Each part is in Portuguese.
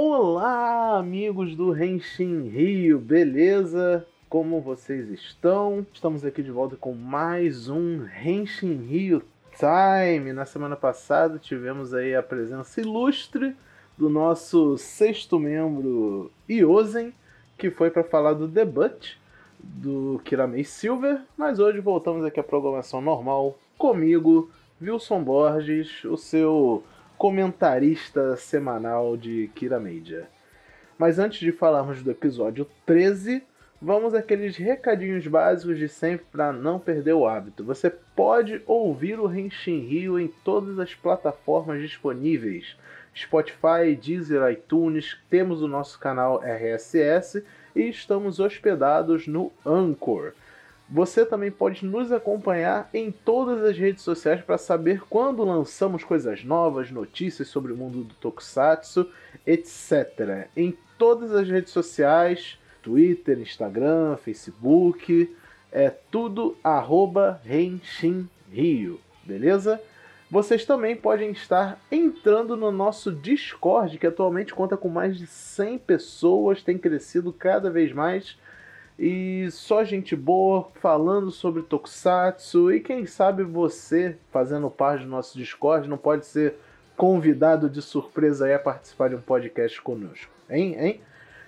Olá, amigos do Renshin Rio, beleza? Como vocês estão? Estamos aqui de volta com mais um Renshin Rio Time. Na semana passada tivemos aí a presença ilustre do nosso sexto membro, Iozen, que foi para falar do debut do Kiramei Silver, mas hoje voltamos aqui à programação normal comigo, Wilson Borges, o seu comentarista semanal de Kira Media. Mas antes de falarmos do episódio 13, vamos àqueles recadinhos básicos de sempre para não perder o hábito. Você pode ouvir o Henshin Rio em todas as plataformas disponíveis. Spotify, Deezer, iTunes, temos o nosso canal RSS e estamos hospedados no Anchor. Você também pode nos acompanhar em todas as redes sociais para saber quando lançamos coisas novas, notícias sobre o mundo do Tokusatsu, etc. Em todas as redes sociais, Twitter, Instagram, Facebook, é tudo arroba Renshin Rio, beleza? Vocês também podem estar entrando no nosso Discord, que atualmente conta com mais de 100 pessoas, tem crescido cada vez mais e só gente boa falando sobre Tokusatsu. E quem sabe você, fazendo parte do nosso Discord, não pode ser convidado de surpresa aí a participar de um podcast conosco, hein? hein?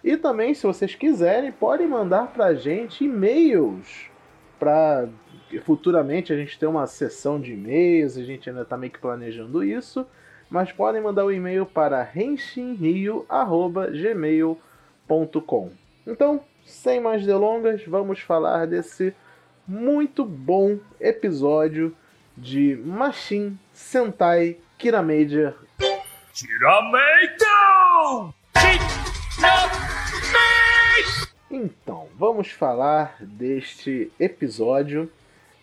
E também, se vocês quiserem, podem mandar pra gente e-mails para futuramente a gente ter uma sessão de e-mails, a gente ainda está meio que planejando isso, mas podem mandar o um e-mail para renshinrio@gmail.com. Então, sem mais delongas, vamos falar desse muito bom episódio de Machine Sentai Kiramedia. Kiramedia! Então, vamos falar deste episódio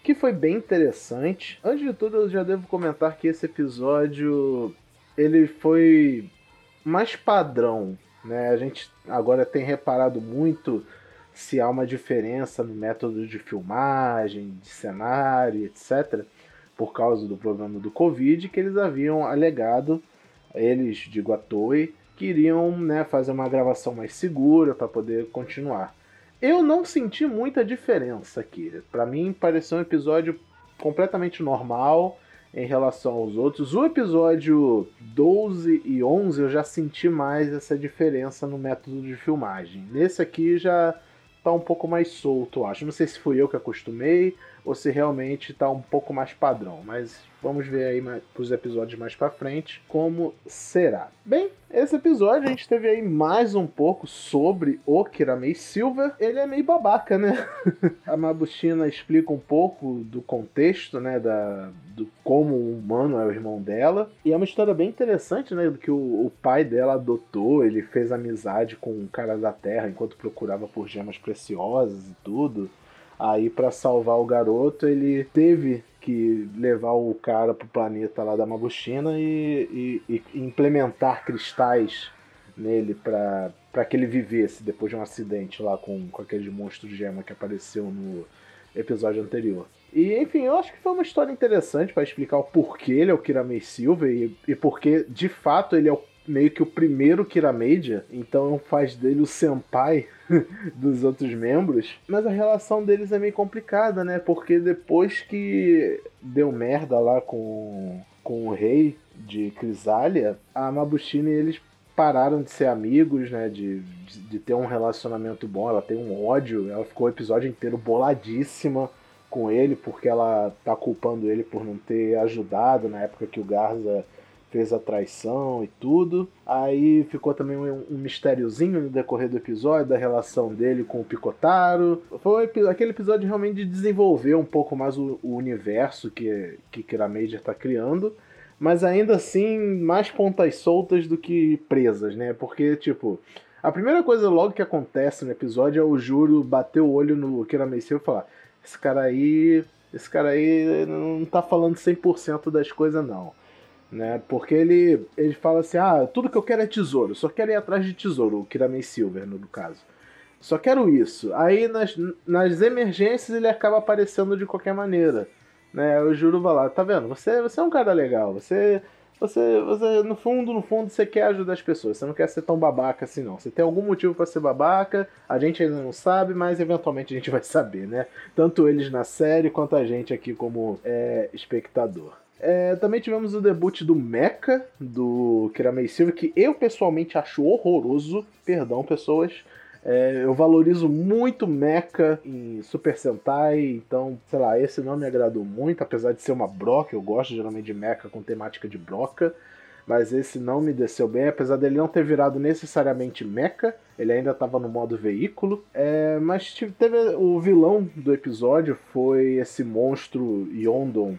que foi bem interessante. Antes de tudo, eu já devo comentar que esse episódio ele foi mais padrão, né? A gente agora tem reparado muito se há uma diferença no método de filmagem, de cenário, etc., por causa do problema do Covid, que eles haviam alegado, eles, digo a Toei, queriam né, fazer uma gravação mais segura para poder continuar. Eu não senti muita diferença aqui. Para mim, pareceu um episódio completamente normal em relação aos outros. O episódio 12 e 11 eu já senti mais essa diferença no método de filmagem. Nesse aqui já tá um pouco mais solto, eu acho. Não sei se fui eu que acostumei ou se realmente tá um pouco mais padrão, mas vamos ver aí pros episódios mais para frente como será. Bem, esse episódio a gente teve aí mais um pouco sobre o Kiramei Silver. Ele é meio babaca, né? a Mabushina explica um pouco do contexto, né, da do como o humano é o irmão dela. E é uma história bem interessante, né, do que o, o pai dela adotou, ele fez amizade com um cara da Terra enquanto procurava por gemas preciosas e tudo. Aí, para salvar o garoto, ele teve que levar o cara pro planeta lá da Mabushina e, e, e implementar cristais nele para que ele vivesse depois de um acidente lá com, com aquele monstro gema que apareceu no episódio anterior. E enfim, eu acho que foi uma história interessante para explicar o porquê ele é o Kiramei Silver e, e porque de fato ele é o meio que o primeiro Kiramedia, então faz dele o senpai dos outros membros. Mas a relação deles é meio complicada, né? Porque depois que deu merda lá com, com o rei de Crisália, a Mabushina e eles pararam de ser amigos, né? De, de, de, ter um relacionamento bom. Ela tem um ódio, ela ficou o episódio inteiro boladíssima com ele, porque ela tá culpando ele por não ter ajudado na época que o Garza fez a traição e tudo. Aí ficou também um, mistériozinho no decorrer do episódio da relação dele com o Picotaro. Foi aquele episódio realmente de desenvolver um pouco mais o, o universo que, que Kira Major está criando. Mas ainda assim, mais pontas soltas do que presas, né? Porque, tipo, a primeira coisa logo que acontece no episódio é o Juro bater o olho no Kira Major e falar: Esse cara aí. Esse cara aí não tá falando 100% das coisas, não né? Porque ele, ele fala assim: ah, tudo que eu quero é tesouro, só quero ir atrás de tesouro, o Kiramei Silver, no, caso. Só quero isso. Aí nas, nas emergências ele acaba aparecendo de qualquer maneira. Né? O Juro vai lá, tá vendo? Você, você é um cara legal, você você, você, no fundo, no fundo, você quer ajudar as pessoas. Você não quer ser tão babaca assim, não. Você tem algum motivo para ser babaca, a gente ainda não sabe, mas eventualmente a gente vai saber, né? Tanto eles na série quanto a gente aqui como é, espectador. É, também tivemos o debut do Mecha, do Kiramei Silva, que eu pessoalmente acho horroroso. Perdão, pessoas. É, eu valorizo muito Mecha em Super Sentai, então, sei lá, esse não me agradou muito, apesar de ser uma broca, eu gosto geralmente de Mecha com temática de broca, mas esse não me desceu bem, apesar dele não ter virado necessariamente Mecha, ele ainda estava no modo veículo, é, mas teve o vilão do episódio foi esse monstro Yondon,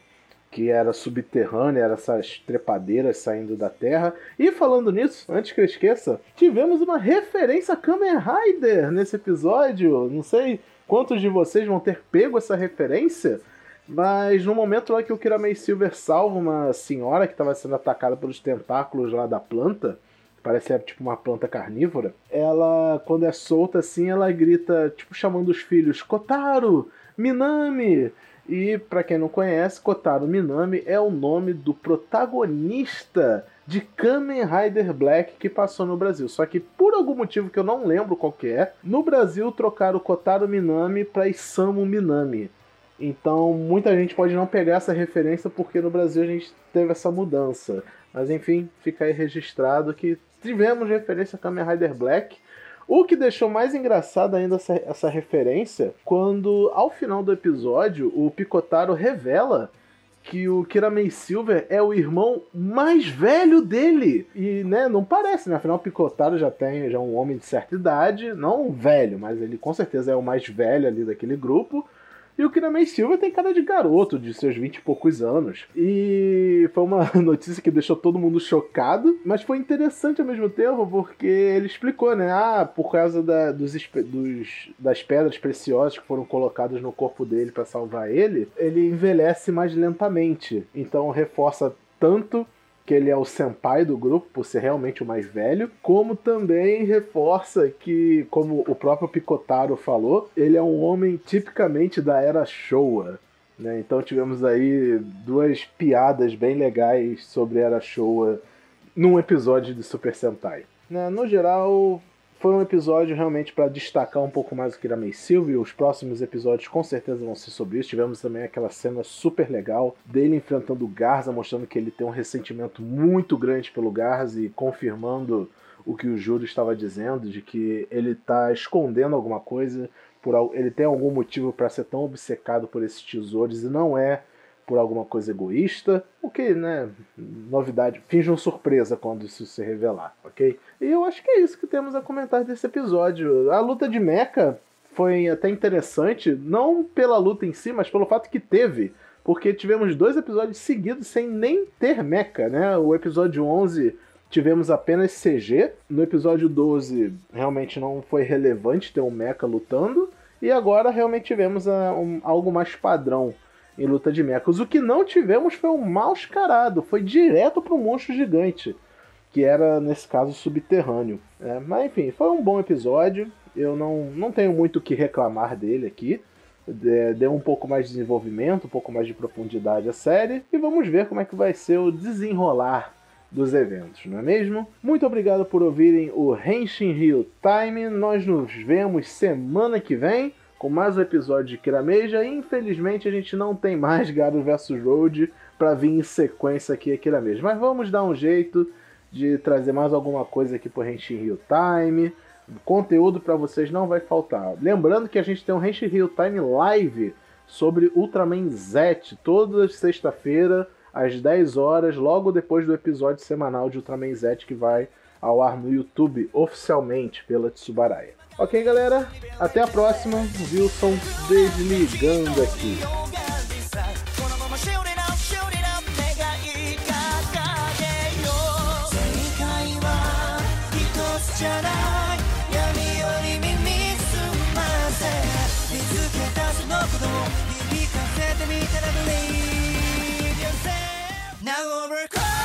que era subterrânea, era essas trepadeiras saindo da terra. E falando nisso, antes que eu esqueça, tivemos uma referência a Kamen Rider nesse episódio. Não sei quantos de vocês vão ter pego essa referência, mas no momento lá que o Kiramei Silver salva uma senhora que estava sendo atacada pelos tentáculos lá da planta, parece tipo uma planta carnívora, ela, quando é solta assim, ela grita, tipo, chamando os filhos, Kotaro, Minami, e para quem não conhece, Kotaro Minami é o nome do protagonista de Kamen Rider Black que passou no Brasil. Só que por algum motivo que eu não lembro qual é, no Brasil trocaram Kotaro Minami para Isamu Minami. Então muita gente pode não pegar essa referência porque no Brasil a gente teve essa mudança. Mas enfim, fica aí registrado que tivemos referência a Kamen Rider Black o que deixou mais engraçado ainda essa, essa referência, quando ao final do episódio o Picotaro revela que o Kiramei Silver é o irmão mais velho dele. E, né, não parece, né? Afinal, o Picotaro já tem já é um homem de certa idade, não velho, mas ele com certeza é o mais velho ali daquele grupo. E o Kinamei Silva tem cara de garoto, de seus 20 e poucos anos. E foi uma notícia que deixou todo mundo chocado, mas foi interessante ao mesmo tempo, porque ele explicou, né? Ah, por causa da, dos, dos, das pedras preciosas que foram colocadas no corpo dele para salvar ele, ele envelhece mais lentamente. Então reforça tanto que ele é o senpai do grupo, por ser realmente o mais velho, como também reforça que, como o próprio Picotaro falou, ele é um homem tipicamente da era Showa. Né? Então tivemos aí duas piadas bem legais sobre a era Showa num episódio de Super Sentai. Né? No geral, foi um episódio realmente para destacar um pouco mais o Kiramei Silva e os próximos episódios com certeza vão ser sobre isso. Tivemos também aquela cena super legal dele enfrentando o Garza, mostrando que ele tem um ressentimento muito grande pelo Garza e confirmando o que o Júlio estava dizendo, de que ele está escondendo alguma coisa, por ele tem algum motivo para ser tão obcecado por esses tesouros e não é por alguma coisa egoísta, o que, né, novidade, finge uma surpresa quando isso se revelar, ok? E eu acho que é isso que temos a comentar desse episódio. A luta de Mecha foi até interessante, não pela luta em si, mas pelo fato que teve, porque tivemos dois episódios seguidos sem nem ter Mecha, né? O episódio 11 tivemos apenas CG, no episódio 12 realmente não foi relevante ter um Mecha lutando, e agora realmente tivemos a, ah, um, algo mais padrão em luta de mechas. O que não tivemos foi um mascarado, foi direto pro monstro gigante, que era, nesse caso, subterrâneo. É, mas enfim, foi um bom episódio. Eu não, não tenho muito o que reclamar dele aqui. Deu um pouco mais de desenvolvimento, um pouco mais de profundidade à série. E vamos ver como é que vai ser o desenrolar dos eventos, não é mesmo? Muito obrigado por ouvirem o Henshin Rio Time. Nós nos vemos semana que vem com mais um episódio de Kirameja. Infelizmente a gente não tem mais Garo vs Road para vir em sequência aqui a Kirameja. Mas vamos dar um jeito de trazer mais alguma coisa aqui pro Henshin Rio Time. Conteúdo para vocês não vai faltar. Lembrando que a gente tem um Henshin Rio Time live sobre Ultraman Z toda sexta-feira às 10 horas, logo depois do episódio semanal de Ultraman Z que vai ao ar no YouTube oficialmente pela Tsubaraya. Ok, galera? Até a próxima. Wilson desligando aqui. Now overcome